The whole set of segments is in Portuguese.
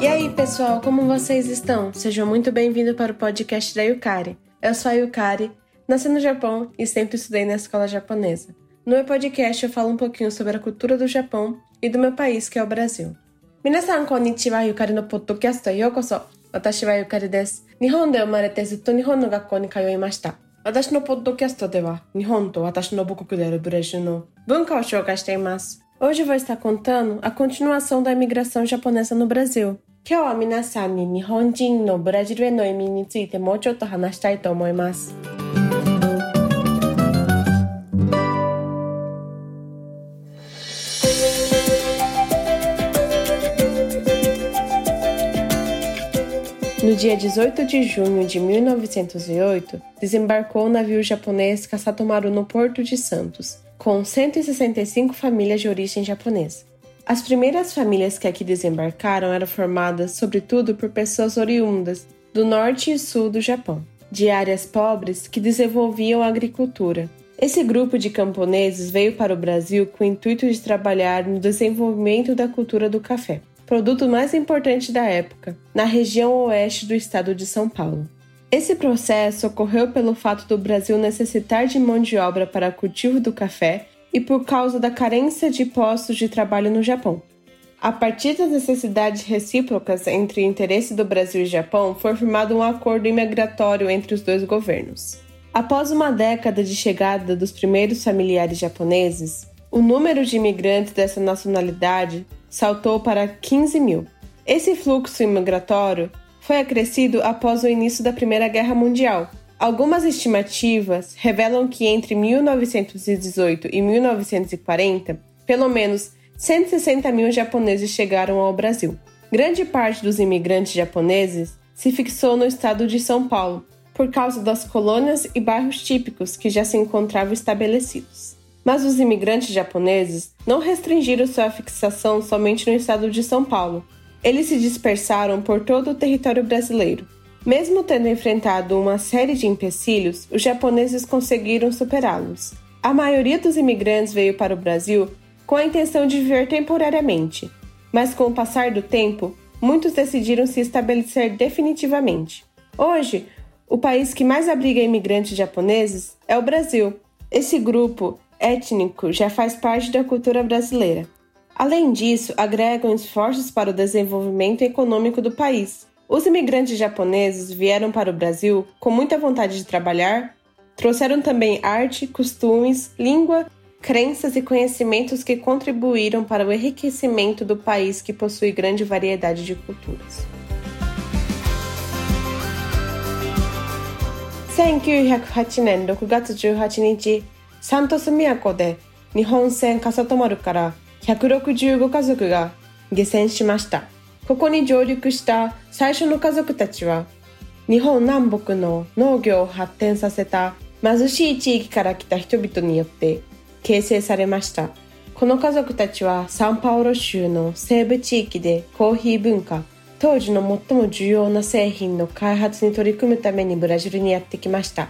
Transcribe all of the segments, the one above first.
E aí, pessoal, como vocês estão? Sejam muito bem-vindos para o podcast da Yukari. Eu sou a Yukari, nasci no Japão e sempre estudei na escola japonesa. No meu podcast eu falo um pouquinho sobre a cultura do Japão e do meu país, que é o Brasil. Minasan konnichiwa, Yukari no podcast yokoso. Watashi wa Yukari desu. Nihon de omarete zutto nihon no gakkou ni kayoimashita. 私はゆかりです。日本で生まれてずっと日本の学校に通いました。私のポッドキャストでは、日本と私の母国であるブラジルの文化を紹介しています。Hoje vou estar contando a continuação da imigração japonesa no Brasil. 今日は皆さんに日本人のブラジルへの移民についてもうちょっと話したいと思います。 No dia 18 de junho de 1908, desembarcou o navio japonês Kasatomaru no Porto de Santos, com 165 famílias de origem japonesa. As primeiras famílias que aqui desembarcaram eram formadas, sobretudo, por pessoas oriundas do norte e sul do Japão, de áreas pobres que desenvolviam a agricultura. Esse grupo de camponeses veio para o Brasil com o intuito de trabalhar no desenvolvimento da cultura do café produto mais importante da época, na região oeste do estado de São Paulo. Esse processo ocorreu pelo fato do Brasil necessitar de mão de obra para o cultivo do café e por causa da carência de postos de trabalho no Japão. A partir das necessidades recíprocas entre o interesse do Brasil e Japão, foi firmado um acordo imigratório entre os dois governos. Após uma década de chegada dos primeiros familiares japoneses, o número de imigrantes dessa nacionalidade saltou para 15 mil. Esse fluxo imigratório foi acrescido após o início da Primeira Guerra Mundial. Algumas estimativas revelam que entre 1918 e 1940, pelo menos 160 mil japoneses chegaram ao Brasil. Grande parte dos imigrantes japoneses se fixou no estado de São Paulo, por causa das colônias e bairros típicos que já se encontravam estabelecidos. Mas os imigrantes japoneses não restringiram sua fixação somente no estado de São Paulo. Eles se dispersaram por todo o território brasileiro. Mesmo tendo enfrentado uma série de empecilhos, os japoneses conseguiram superá-los. A maioria dos imigrantes veio para o Brasil com a intenção de viver temporariamente, mas com o passar do tempo, muitos decidiram se estabelecer definitivamente. Hoje, o país que mais abriga imigrantes japoneses é o Brasil. Esse grupo étnico já faz parte da cultura brasileira. Além disso, agregam esforços para o desenvolvimento econômico do país. Os imigrantes japoneses vieram para o Brasil com muita vontade de trabalhar, trouxeram também arte, costumes, língua, crenças e conhecimentos que contribuíram para o enriquecimento do país que possui grande variedade de culturas. 1908年6月18日 サントス都で日本船笠戸丸から165家族が下船しました。ここに上陸した最初の家族たちは日本南北の農業を発展させた貧しい地域から来た人々によって形成されました。この家族たちはサンパウロ州の西部地域でコーヒー文化、当時の最も重要な製品の開発に取り組むためにブラジルにやってきました。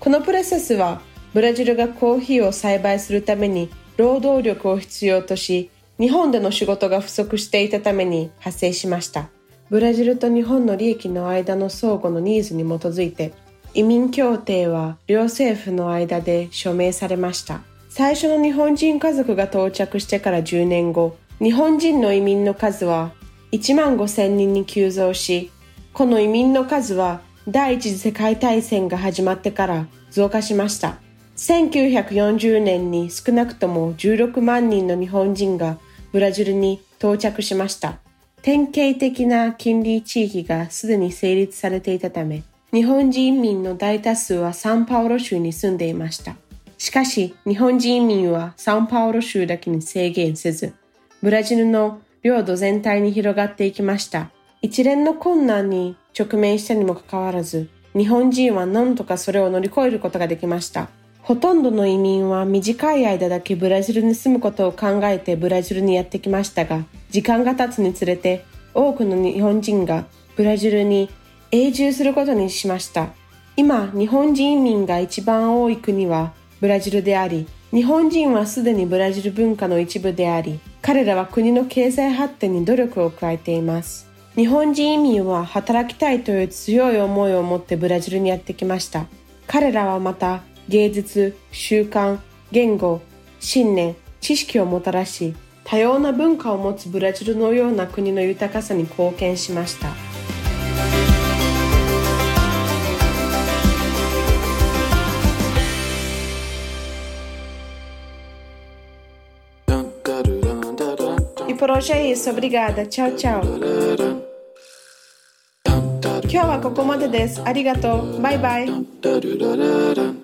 このプロセスはブラジルがコーヒーを栽培するために労働力を必要とし、日本での仕事が不足していたために発生しました。ブラジルと日本の利益の間の相互のニーズに基づいて、移民協定は両政府の間で署名されました。最初の日本人家族が到着してから10年後、日本人の移民の数は1万5千人に急増し、この移民の数は第一次世界大戦が始まってから増加しました。1940年に少なくとも16万人の日本人がブラジルに到着しました。典型的な近隣地域がすでに成立されていたため、日本人民の大多数はサンパウロ州に住んでいました。しかし、日本人民はサンパウロ州だけに制限せず、ブラジルの領土全体に広がっていきました。一連の困難に直面したにもかかわらず、日本人は何とかそれを乗り越えることができました。ほとんどの移民は短い間だけブラジルに住むことを考えてブラジルにやってきましたが、時間が経つにつれて多くの日本人がブラジルに永住することにしました。今、日本人移民が一番多い国はブラジルであり、日本人はすでにブラジル文化の一部であり、彼らは国の経済発展に努力を加えています。日本人移民は働きたいという強い思いを持ってブラジルにやってきました。彼らはまた芸術、習慣、言語、信念、知識をもたらし、多様な文化を持つブラジルのような国の豊かさに貢献しました。E por hoje é isso. Obrigada. Tchau, tchau. 今日はここまでです。ありがとう。バイバイ。